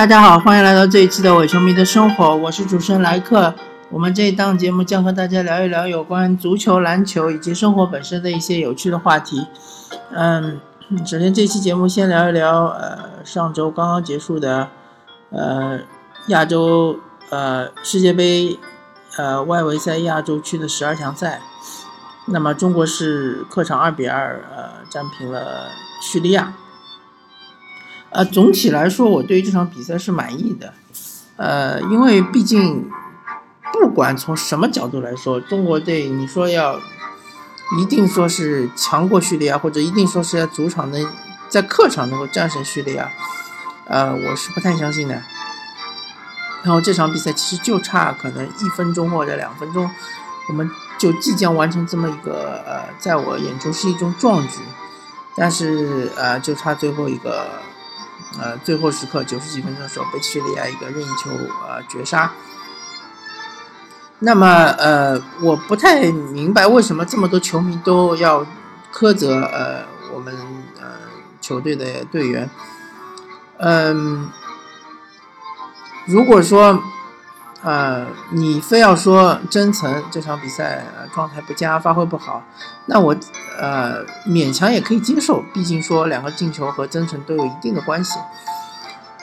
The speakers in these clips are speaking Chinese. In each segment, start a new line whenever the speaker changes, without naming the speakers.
大家好，欢迎来到这一期的伪球迷的生活，我是主持人莱克。我们这一档节目将和大家聊一聊有关足球、篮球以及生活本身的一些有趣的话题。嗯，首先这期节目先聊一聊，呃，上周刚刚结束的，呃，亚洲呃世界杯呃外围赛亚洲区的十二强赛。那么中国是客场二比二呃战平了叙利亚。呃，总体来说，我对于这场比赛是满意的。呃，因为毕竟，不管从什么角度来说，中国队你说要一定说是强过叙利亚，或者一定说是在主场能在客场能够战胜叙利亚，呃，我是不太相信的。然后这场比赛其实就差可能一分钟或者两分钟，我们就即将完成这么一个呃，在我眼中是一种壮举，但是呃，就差最后一个。呃，最后时刻九十几分钟的时候被叙利亚一个任意球呃绝杀。那么呃，我不太明白为什么这么多球迷都要苛责呃我们呃球队的队员。嗯，如果说。呃，你非要说真诚这场比赛状态不佳，发挥不好，那我呃勉强也可以接受，毕竟说两个进球和真诚都有一定的关系。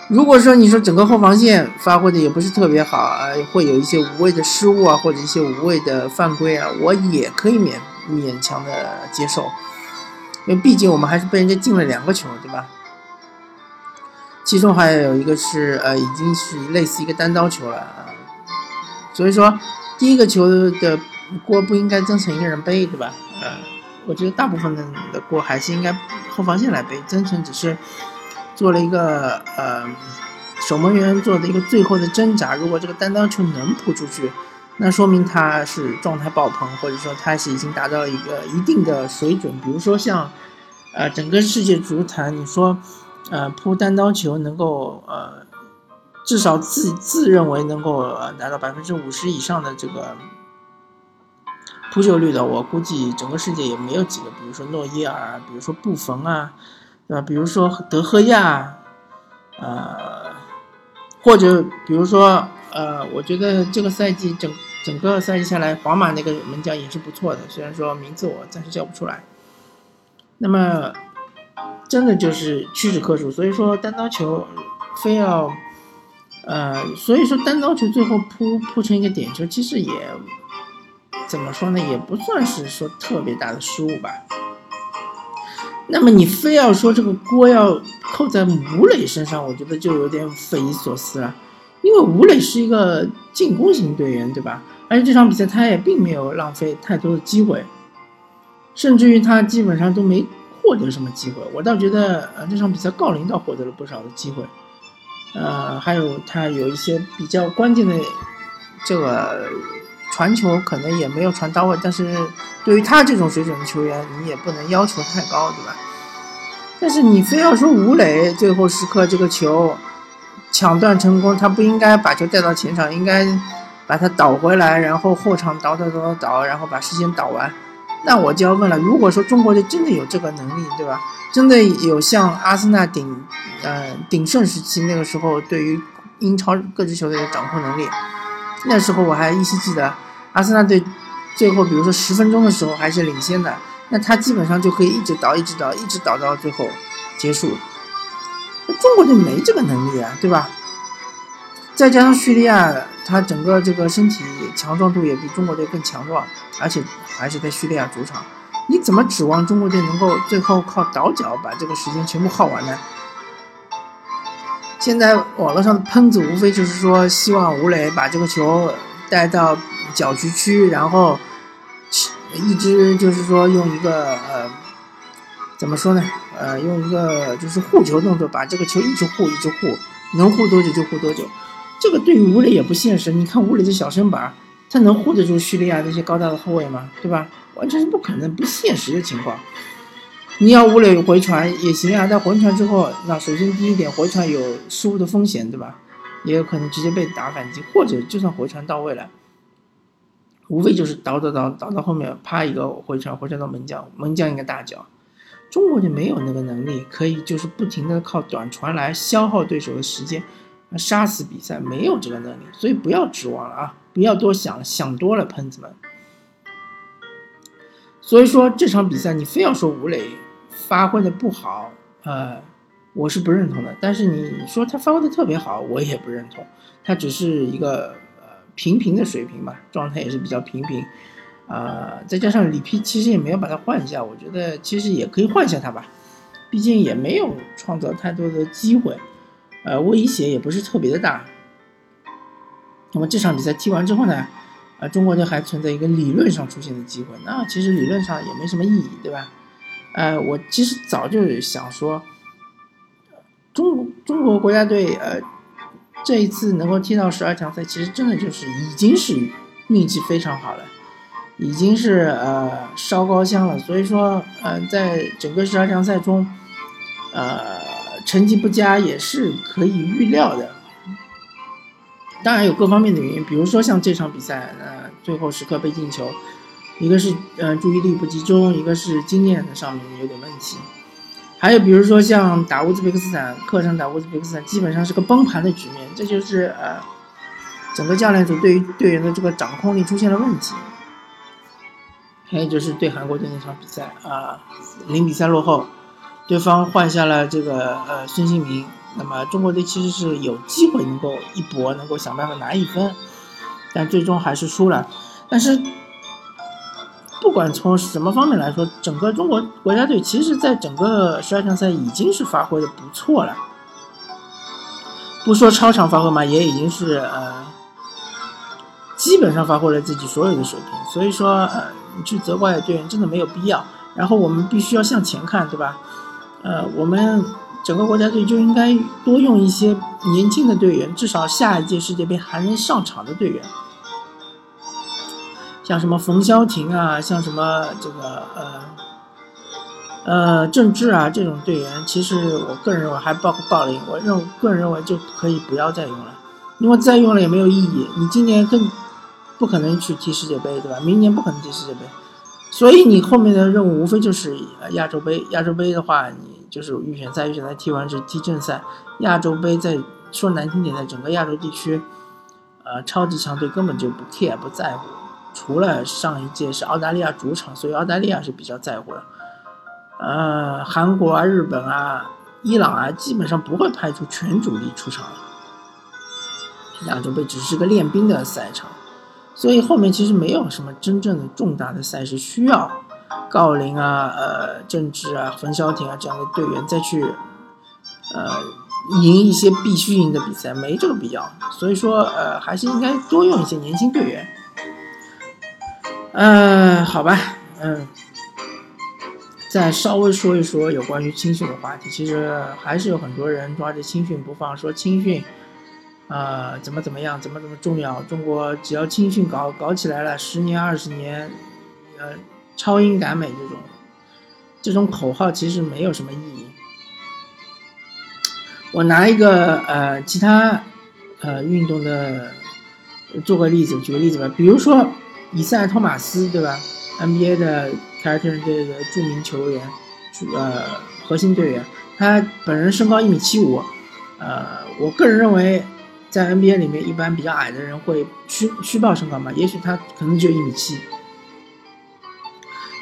如果说你说整个后防线发挥的也不是特别好啊，会有一些无谓的失误啊，或者一些无谓的犯规啊，我也可以勉勉强的接受，因为毕竟我们还是被人家进了两个球，对吧？其中还有一个是呃，已经是类似一个单刀球了啊。所以说，第一个球的锅不应该曾诚一个人背，对吧？呃，我觉得大部分的的锅还是应该后防线来背。曾诚只是做了一个呃守门员做的一个最后的挣扎。如果这个单刀球能扑出去，那说明他是状态爆棚，或者说他是已经达到了一个一定的水准。比如说像呃整个世界足坛，你说呃扑单刀球能够呃。至少自自认为能够达到百分之五十以上的这个扑救率的，我估计整个世界也没有几个。比如说诺伊尔，比如说布冯啊，对吧？比如说德赫亚，呃，或者比如说呃，我觉得这个赛季整整个赛季下来，皇马那个门将也是不错的，虽然说名字我暂时叫不出来。那么真的就是屈指可数，所以说单刀球非要。呃，所以说单刀球最后扑扑成一个点球，其实也怎么说呢，也不算是说特别大的失误吧。那么你非要说这个锅要扣在吴磊身上，我觉得就有点匪夷所思了。因为吴磊是一个进攻型队员，对吧？而且这场比赛他也并没有浪费太多的机会，甚至于他基本上都没获得什么机会。我倒觉得，呃，这场比赛郜林倒获得了不少的机会。呃，还有他有一些比较关键的这个传球，可能也没有传到位。但是对于他这种水准的球员，你也不能要求太高，对吧？但是你非要说吴磊最后时刻这个球抢断成功，他不应该把球带到前场，应该把它倒回来，然后后场倒倒倒倒倒，然后把时间倒完。那我就要问了，如果说中国队真的有这个能力，对吧？真的有像阿森纳顶，呃鼎盛时期那个时候对于英超各支球队的掌控能力，那时候我还依稀记得，阿森纳队最后比如说十分钟的时候还是领先的，那他基本上就可以一直倒，一直倒，一直倒到最后结束。中国队没这个能力啊，对吧？再加上叙利亚，他整个这个身体强壮度也比中国队更强壮，而且还是在叙利亚主场，你怎么指望中国队能够最后靠倒脚把这个时间全部耗完呢？现在网络上的喷子无非就是说，希望吴磊把这个球带到角局区，然后一直就是说用一个呃，怎么说呢？呃，用一个就是护球动作，把这个球一直护，一直护，能护多久就护多久。这个对于吴磊也不现实。你看吴磊这小身板儿，他能护得住叙利亚那些高大的后卫吗？对吧？完全是不可能、不现实的情况。你要吴磊回传也行啊，但回传之后，那首先第一点，回传有失误的风险，对吧？也有可能直接被打反击，或者就算回传到位了，无非就是倒倒倒倒到后面，啪一个回传，回传到门将，门将一个大脚。中国就没有那个能力，可以就是不停的靠短传来消耗对手的时间。杀死比赛，没有这个能力，所以不要指望了啊！不要多想，想多了，喷子们。所以说这场比赛，你非要说吴磊发挥的不好，呃，我是不认同的。但是你说他发挥的特别好，我也不认同。他只是一个呃平平的水平吧，状态也是比较平平。啊，再加上里皮其实也没有把他换下，我觉得其实也可以换下他吧，毕竟也没有创造太多的机会，呃，威胁也不是特别的大。那么这场比赛踢完之后呢，啊，中国队还存在一个理论上出现的机会，那其实理论上也没什么意义，对吧？呃，我其实早就想说，中中国国家队呃这一次能够踢到十二强赛，其实真的就是已经是运气非常好了。已经是呃烧高香了，所以说呃在整个十二强赛中，呃成绩不佳也是可以预料的。当然有各方面的原因，比如说像这场比赛，呃最后时刻被进球，一个是呃注意力不集中，一个是经验的上面有点问题，还有比如说像打乌兹别克斯坦，客场打乌兹别克斯坦基本上是个崩盘的局面，这就是呃整个教练组对于队员的这个掌控力出现了问题。还有就是对韩国队那场比赛啊，零比三落后，对方换下了这个呃孙兴民，那么中国队其实是有机会能够一搏，能够想办法拿一分，但最终还是输了。但是不管从什么方面来说，整个中国国家队其实在整个十二强赛已经是发挥的不错了，不说超常发挥嘛，也已经是呃基本上发挥了自己所有的水平，所以说呃。去责怪队员真的没有必要。然后我们必须要向前看，对吧？呃，我们整个国家队就应该多用一些年轻的队员，至少下一届世界杯还能上场的队员，像什么冯潇霆啊，像什么这个呃呃郑智啊这种队员，其实我个人认为还包括鲍林，我认个人认为就可以不要再用了，因为再用了也没有意义。你今年更。不可能去踢世界杯，对吧？明年不可能踢世界杯，所以你后面的任务无非就是亚洲杯。亚洲杯的话，你就是预选赛，预选赛踢完是踢正赛。亚洲杯在说难听点，在整个亚洲地区，呃，超级强队根本就不 care 不在乎。除了上一届是澳大利亚主场，所以澳大利亚是比较在乎的。呃，韩国啊、日本啊、伊朗啊，基本上不会派出全主力出场。亚洲杯只是个练兵的赛场。所以后面其实没有什么真正的重大的赛事需要郜林啊、呃郑智啊、冯潇霆啊这样的队员再去呃赢一些必须赢的比赛，没这个必要。所以说呃还是应该多用一些年轻队员。呃，好吧，嗯，再稍微说一说有关于青训的话题。其实还是有很多人抓着青训不放，说青训。啊，怎么怎么样，怎么怎么重要？中国只要青训搞搞起来了，十年二十年，呃，超英赶美这种，这种口号其实没有什么意义。我拿一个呃其他呃运动的做个例子，举个例子吧，比如说以赛·托马斯，对吧？NBA 的凯尔特人队的著名球员，呃，核心队员，他本人身高一米七五，呃，我个人认为。在 NBA 里面，一般比较矮的人会虚虚报身高嘛？也许他可能就一米七，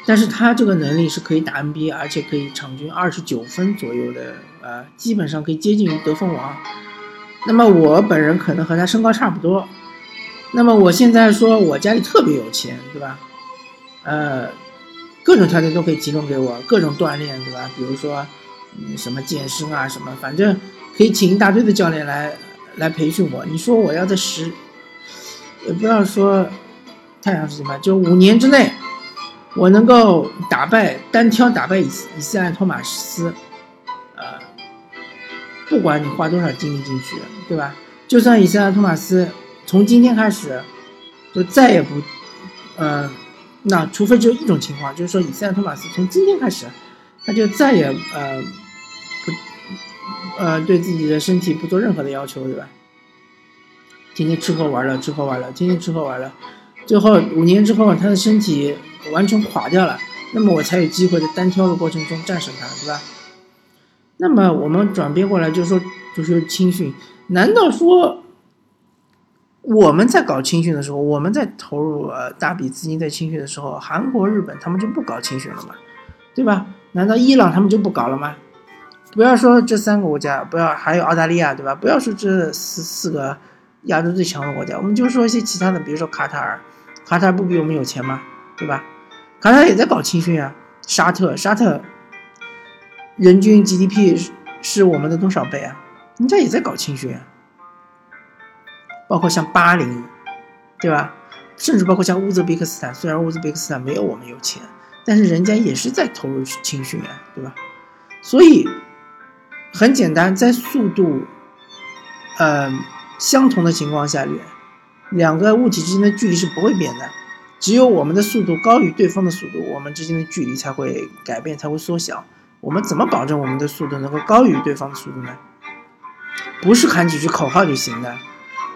但是他这个能力是可以打 NBA，而且可以场均二十九分左右的，呃，基本上可以接近于得分王。那么我本人可能和他身高差不多。那么我现在说我家里特别有钱，对吧？呃，各种条件都可以提供给我，各种锻炼，对吧？比如说，嗯，什么健身啊，什么，反正可以请一大堆的教练来。来培训我，你说我要在十，也不要说太长时间吧，就五年之内，我能够打败单挑打败以以赛亚托马斯，呃，不管你花多少精力进去，对吧？就算以赛亚托马斯从今天开始就再也不，呃，那除非只有一种情况，就是说以赛亚托马斯从今天开始他就再也呃不。呃，对自己的身体不做任何的要求，对吧？天天吃喝玩乐，吃喝玩乐，天天吃喝玩乐，最后五年之后，他的身体完全垮掉了，那么我才有机会在单挑的过程中战胜他，对吧？那么我们转变过来，就是说，就是青训，难道说我们在搞青训的时候，我们在投入呃大笔资金在青训的时候，韩国、日本他们就不搞青训了吗？对吧？难道伊朗他们就不搞了吗？不要说这三个国家，不要还有澳大利亚，对吧？不要说这四四个亚洲最强的国家，我们就说一些其他的，比如说卡塔尔，卡塔尔不比我们有钱吗？对吧？卡塔尔也在搞青训啊。沙特，沙特人均 GDP 是我们的多少倍啊？人家也在搞青训啊。包括像巴林，对吧？甚至包括像乌兹别克斯坦，虽然乌兹别克斯坦没有我们有钱，但是人家也是在投入青训啊，对吧？所以很简单，在速度，呃，相同的情况下，两个物体之间的距离是不会变的。只有我们的速度高于对方的速度，我们之间的距离才会改变，才会缩小。我们怎么保证我们的速度能够高于对方的速度呢？不是喊几句口号就行的，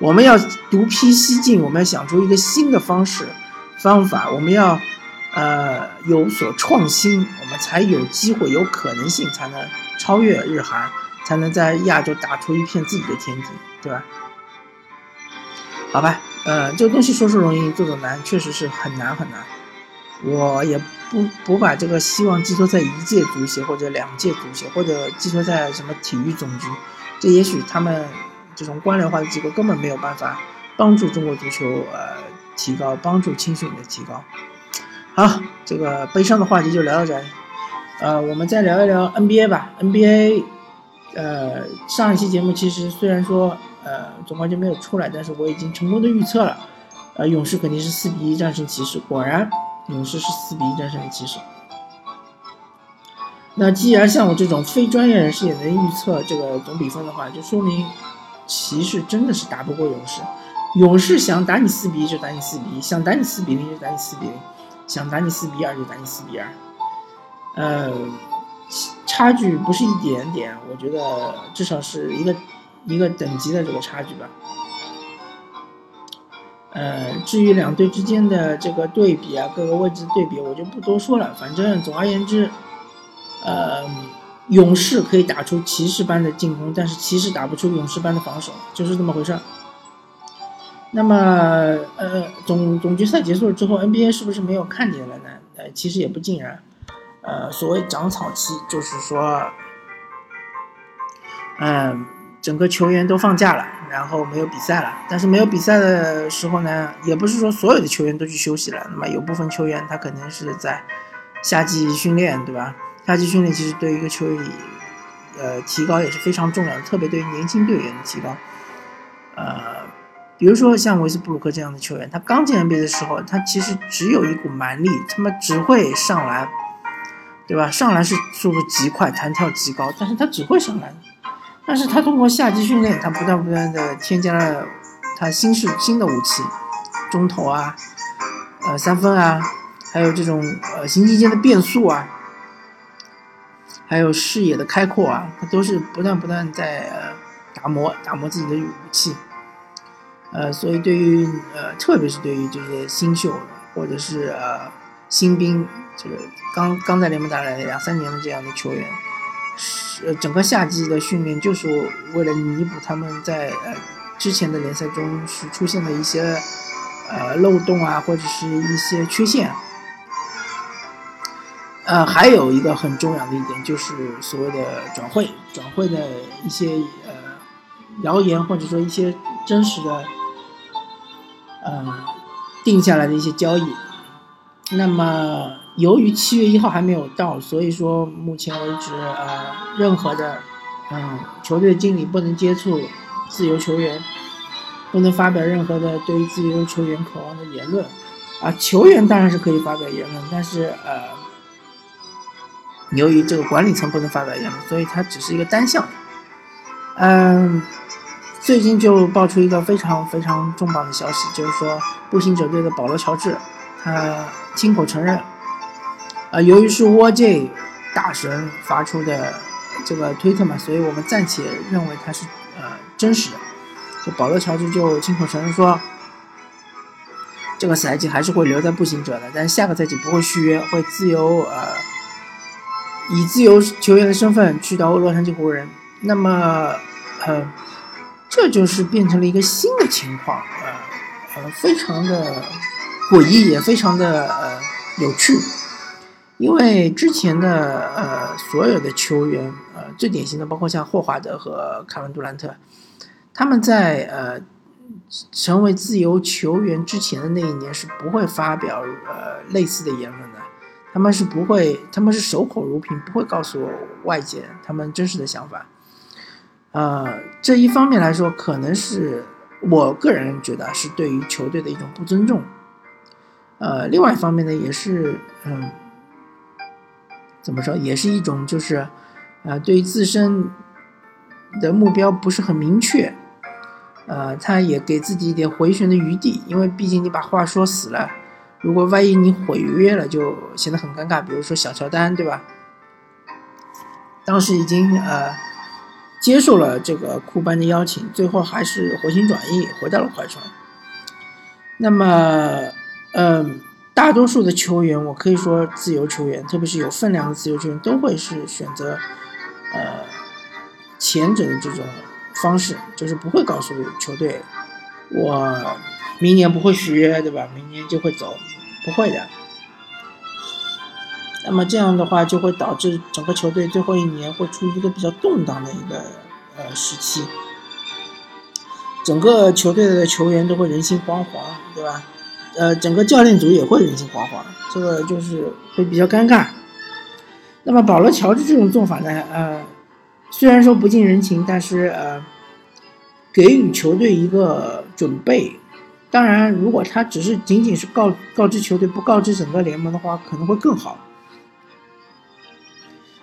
我们要独辟蹊径，我们要想出一个新的方式、方法，我们要呃有所创新，我们才有机会、有可能性，才能超越日韩，才能在亚洲打出一片自己的天地，对吧？好吧。呃，这个东西说是容易，做做难，确实是很难很难。我也不不把这个希望寄托在一届足协或者两届足协，或者寄托在什么体育总局，这也许他们这种官僚化的机构根本没有办法帮助中国足球呃提高，帮助青训的提高。好，这个悲伤的话题就聊到这里。呃，我们再聊一聊 NBA 吧。NBA，呃，上一期节目其实虽然说。呃，总冠军没有出来，但是我已经成功的预测了，呃，勇士肯定是四比一战胜骑士。果然，勇士是四比一战胜了骑士。那既然像我这种非专业人士也能预测这个总比分的话，就说明骑士真的是打不过勇士。勇士想打你四比一就打你四比一，想打你四比零就打你四比零，想打你四比二就打你四比二。呃，差距不是一点点，我觉得至少是一个。一个等级的这个差距吧，呃，至于两队之间的这个对比啊，各个位置的对比，我就不多说了。反正总而言之，呃，勇士可以打出骑士般的进攻，但是骑士打不出勇士般的防守，就是这么回事儿。那么，呃，总总决赛结束了之后，NBA 是不是没有看点了呢？呃，其实也不尽然。呃，所谓长草期，就是说，嗯。整个球员都放假了，然后没有比赛了。但是没有比赛的时候呢，也不是说所有的球员都去休息了。那么有部分球员他可能是在夏季训练，对吧？夏季训练其实对一个球员，呃，提高也是非常重要的，特别对于年轻队员的提高。呃，比如说像维斯布鲁克这样的球员，他刚进 NBA 的时候，他其实只有一股蛮力，他妈只会上篮，对吧？上篮是速度极快，弹跳极高，但是他只会上篮。但是他通过夏季训练，他不断不断的添加了他新式新的武器，中投啊，呃三分啊，还有这种呃行进间的变速啊，还有视野的开阔啊，他都是不断不断在呃打磨打磨自己的武器，呃，所以对于呃特别是对于这些新秀或者是呃新兵，这个刚刚在联盟打了两三年的这样的球员。呃，整个夏季的训练就是为了弥补他们在呃之前的联赛中是出现的一些呃漏洞啊，或者是一些缺陷。呃，还有一个很重要的一点就是所谓的转会，转会的一些呃谣言或者说一些真实的呃定下来的一些交易。那么。由于七月一号还没有到，所以说目前为止，呃，任何的，嗯，球队经理不能接触自由球员，不能发表任何的对于自由球员渴望的言论，啊，球员当然是可以发表言论，但是呃，由于这个管理层不能发表言论，所以它只是一个单向的。嗯，最近就爆出一个非常非常重磅的消息，就是说步行者队的保罗乔治，他亲口承认。啊，由于是 OJ 大神发出的这个推特嘛，所以我们暂且认为它是呃真实的。就保罗乔治就亲口承认说，这个赛季还是会留在步行者的，但下个赛季不会续约，会自由呃以自由球员的身份去到洛杉矶湖人。那么呃这就是变成了一个新的情况啊，呃，非常的诡异，也非常的呃有趣。因为之前的呃所有的球员，呃最典型的包括像霍华德和凯文杜兰特，他们在呃成为自由球员之前的那一年是不会发表呃类似的言论的，他们是不会，他们是守口如瓶，不会告诉外界他们真实的想法。呃，这一方面来说，可能是我个人觉得是对于球队的一种不尊重。呃，另外一方面呢，也是嗯。怎么说，也是一种就是，呃，对自身的目标不是很明确，呃，他也给自己一点回旋的余地，因为毕竟你把话说死了，如果万一你毁约了，就显得很尴尬。比如说小乔丹，对吧？当时已经呃接受了这个库班的邀请，最后还是回心转意回到了快船。那么，嗯。大多数的球员，我可以说自由球员，特别是有分量的自由球员，都会是选择，呃，前者的这种方式，就是不会告诉球队，我明年不会续约，对吧？明年就会走，不会的。那么这样的话，就会导致整个球队最后一年会处于一个比较动荡的一个呃时期，整个球队的球员都会人心惶惶，对吧？呃，整个教练组也会人心惶惶，这个就是会比较尴尬。那么保罗·乔治这种做法呢？呃，虽然说不近人情，但是呃，给予球队一个准备。当然，如果他只是仅仅是告告知球队，不告知整个联盟的话，可能会更好。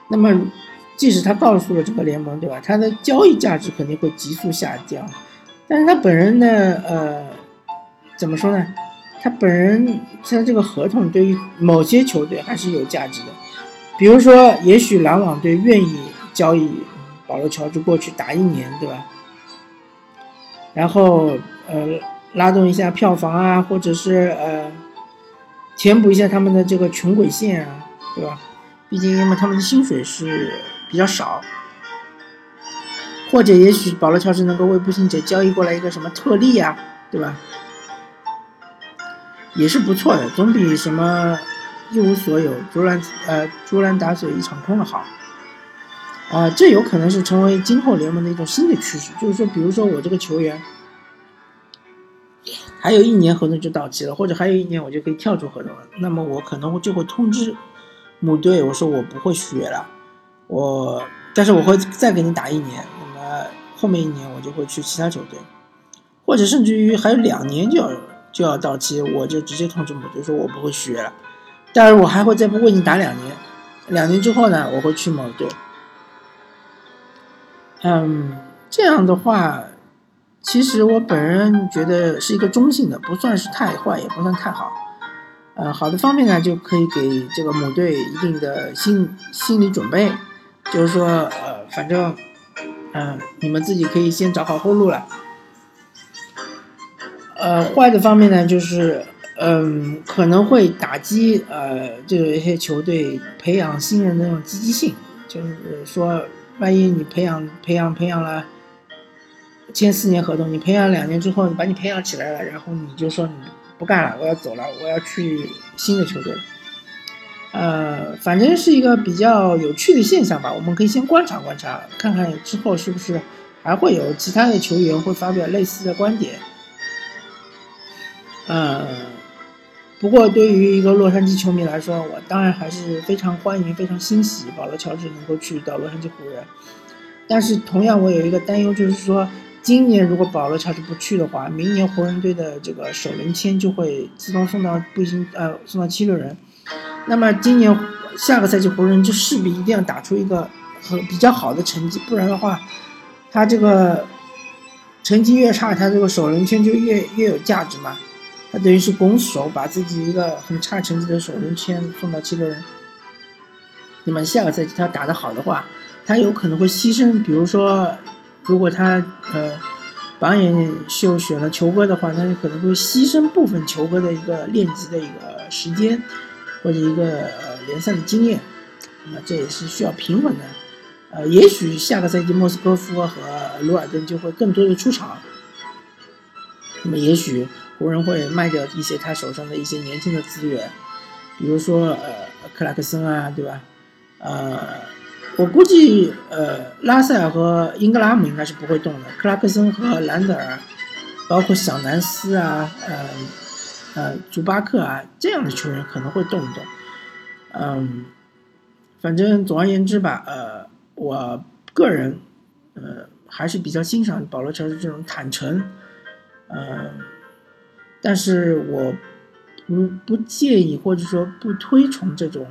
那么，即使他告诉了整个联盟，对吧？他的交易价值肯定会急速下降。但是他本人呢？呃，怎么说呢？他本人他这个合同对于某些球队还是有价值的，比如说，也许篮网队愿意交易保罗·乔治过去打一年，对吧？然后呃，拉动一下票房啊，或者是呃，填补一下他们的这个穷鬼线啊，对吧？毕竟因为他们的薪水是比较少，或者也许保罗·乔治能够为步行者交易过来一个什么特例啊，对吧？也是不错的，总比什么一无所有、竹篮呃竹篮打水一场空的好。啊，这有可能是成为今后联盟的一种新的趋势。就是说，比如说我这个球员还有一年合同就到期了，或者还有一年我就可以跳出合同了，那么我可能就会通知母队，我说我不会续约了，我但是我会再给你打一年，那么后面一年我就会去其他球队，或者甚至于还有两年就要。就要到期，我就直接通知母队说我不会续约了，但是我还会再为你打两年，两年之后呢，我会去某队。嗯，这样的话，其实我本人觉得是一个中性的，不算是太坏，也不算太好。呃，好的方面呢，就可以给这个母队一定的心心理准备，就是说，呃，反正，嗯，你们自己可以先找好后路了。呃，坏的方面呢，就是，嗯，可能会打击呃，这一些球队培养新人的那种积极性。就是说，万一你培养培养培养了，签四年合同，你培养两年之后，你把你培养起来了，然后你就说你不干了，我要走了，我要去新的球队。呃，反正是一个比较有趣的现象吧。我们可以先观察观察，看看之后是不是还会有其他的球员会发表类似的观点。嗯，不过对于一个洛杉矶球迷来说，我当然还是非常欢迎、非常欣喜保罗·乔治能够去到洛杉矶湖人。但是同样，我有一个担忧，就是说，今年如果保罗·乔治不去的话，明年湖人队的这个首轮签就会自动送到步行呃送到七六人。那么今年下个赛季湖人就势必一定要打出一个很比较好的成绩，不然的话，他这个成绩越差，他这个首轮签就越越有价值嘛。他等于是拱手把自己一个很差成绩的首轮签送到七六人。那么下个赛季他打得好的话，他有可能会牺牲，比如说，如果他呃榜眼秀选了球哥的话，他就可能会牺牲部分球哥的一个练级的一个时间，或者一个呃联赛的经验。那么这也是需要平衡的。呃，也许下个赛季莫斯科夫和鲁尔顿就会更多的出场。那么，也许湖人会卖掉一些他手上的一些年轻的资源，比如说呃克拉克森啊，对吧？呃，我估计呃拉塞尔和英格拉姆应该是不会动的，克拉克森和兰德尔，包括小南斯啊，呃呃祖巴克啊这样的球员可能会动一动。嗯，反正总而言之吧，呃，我个人呃还是比较欣赏保罗乔治这种坦诚。呃，但是我不不介意或者说不推崇这种，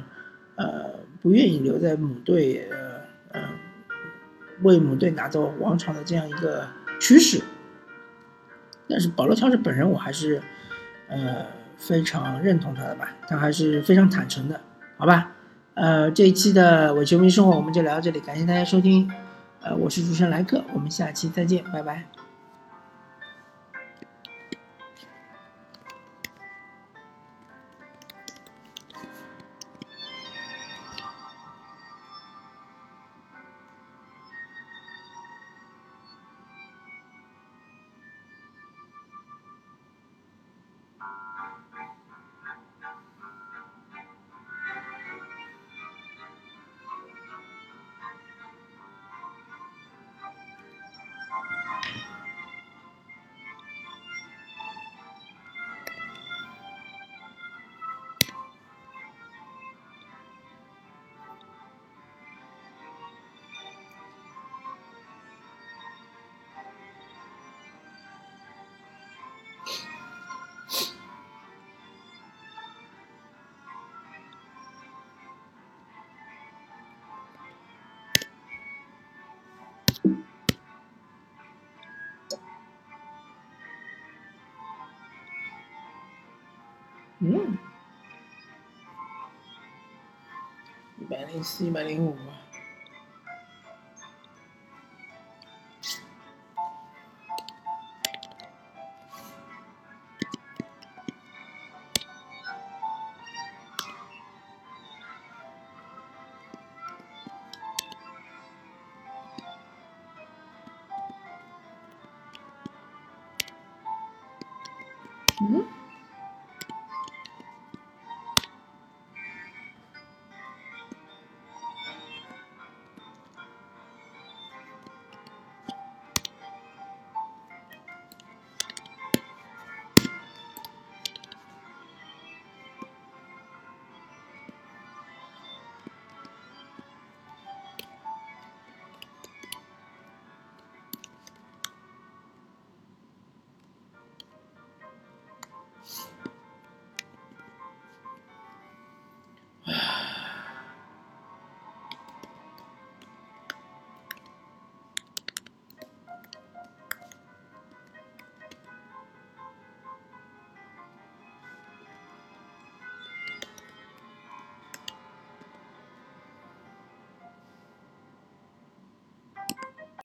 呃，不愿意留在母队，呃，嗯，为母队拿走王朝的这样一个趋势。但是保罗乔治本人，我还是，呃，非常认同他的吧，他还是非常坦诚的，好吧？呃，这一期的伪球迷生活我们就聊到这里，感谢大家收听，呃，我是主持人莱克，我们下期再见，拜拜。嗯，一百